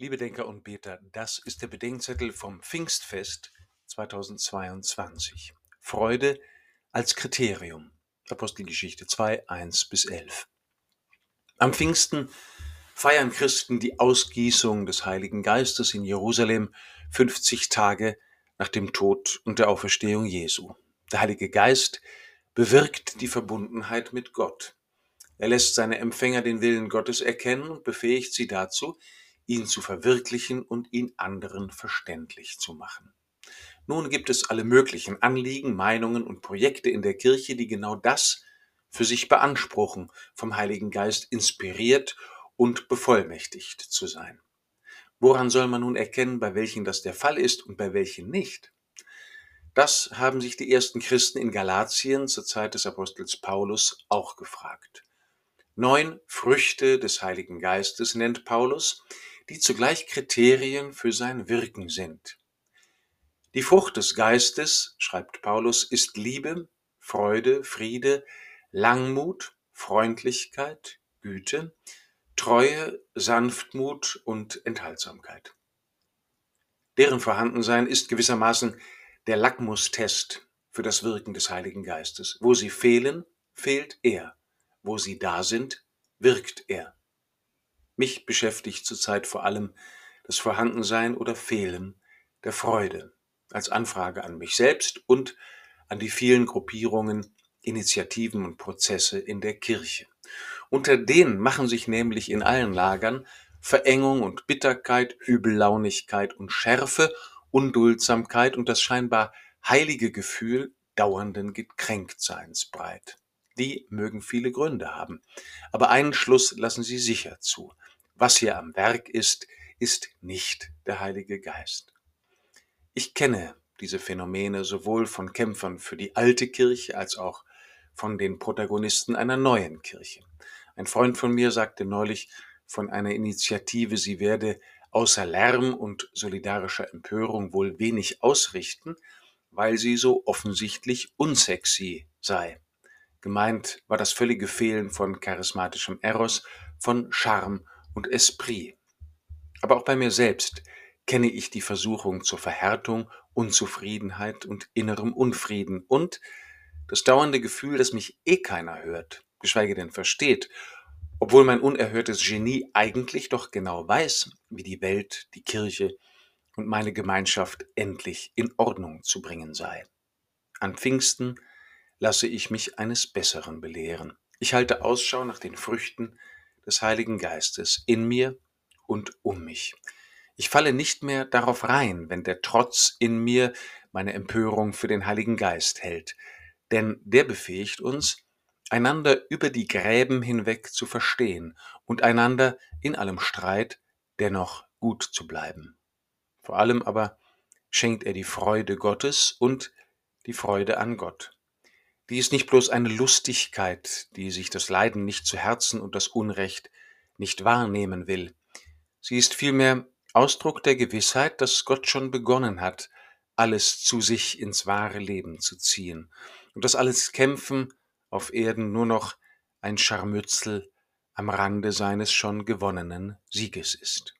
Liebe Denker und Beter, das ist der Bedenkzettel vom Pfingstfest 2022. Freude als Kriterium. Apostelgeschichte 2, 1 bis 11. Am Pfingsten feiern Christen die Ausgießung des Heiligen Geistes in Jerusalem 50 Tage nach dem Tod und der Auferstehung Jesu. Der Heilige Geist bewirkt die Verbundenheit mit Gott. Er lässt seine Empfänger den Willen Gottes erkennen und befähigt sie dazu, ihn zu verwirklichen und ihn anderen verständlich zu machen. Nun gibt es alle möglichen Anliegen, Meinungen und Projekte in der Kirche, die genau das für sich beanspruchen, vom Heiligen Geist inspiriert und bevollmächtigt zu sein. Woran soll man nun erkennen, bei welchen das der Fall ist und bei welchen nicht? Das haben sich die ersten Christen in Galatien zur Zeit des Apostels Paulus auch gefragt. Neun Früchte des Heiligen Geistes nennt Paulus, die zugleich Kriterien für sein Wirken sind. Die Frucht des Geistes, schreibt Paulus, ist Liebe, Freude, Friede, Langmut, Freundlichkeit, Güte, Treue, Sanftmut und Enthaltsamkeit. Deren Vorhandensein ist gewissermaßen der Lackmustest für das Wirken des Heiligen Geistes. Wo sie fehlen, fehlt er. Wo sie da sind, wirkt er. Mich beschäftigt zurzeit vor allem das Vorhandensein oder Fehlen der Freude als Anfrage an mich selbst und an die vielen Gruppierungen, Initiativen und Prozesse in der Kirche. Unter denen machen sich nämlich in allen Lagern Verengung und Bitterkeit, Übellaunigkeit und Schärfe, Unduldsamkeit und das scheinbar heilige Gefühl dauernden Gekränktseins breit. Die mögen viele Gründe haben, aber einen Schluss lassen sie sicher zu. Was hier am Werk ist, ist nicht der Heilige Geist. Ich kenne diese Phänomene sowohl von Kämpfern für die alte Kirche als auch von den Protagonisten einer neuen Kirche. Ein Freund von mir sagte neulich von einer Initiative, sie werde außer Lärm und solidarischer Empörung wohl wenig ausrichten, weil sie so offensichtlich unsexy sei. Gemeint war das völlige Fehlen von charismatischem Eros, von Charme und Esprit. Aber auch bei mir selbst kenne ich die Versuchung zur Verhärtung, Unzufriedenheit und innerem Unfrieden und das dauernde Gefühl, dass mich eh keiner hört, geschweige denn versteht, obwohl mein unerhörtes Genie eigentlich doch genau weiß, wie die Welt, die Kirche und meine Gemeinschaft endlich in Ordnung zu bringen sei. An Pfingsten lasse ich mich eines Besseren belehren. Ich halte Ausschau nach den Früchten des Heiligen Geistes in mir und um mich. Ich falle nicht mehr darauf rein, wenn der Trotz in mir meine Empörung für den Heiligen Geist hält, denn der befähigt uns, einander über die Gräben hinweg zu verstehen und einander in allem Streit dennoch gut zu bleiben. Vor allem aber schenkt er die Freude Gottes und die Freude an Gott. Die ist nicht bloß eine Lustigkeit, die sich das Leiden nicht zu Herzen und das Unrecht nicht wahrnehmen will. Sie ist vielmehr Ausdruck der Gewissheit, dass Gott schon begonnen hat, alles zu sich ins wahre Leben zu ziehen und dass alles Kämpfen auf Erden nur noch ein Scharmützel am Rande seines schon gewonnenen Sieges ist.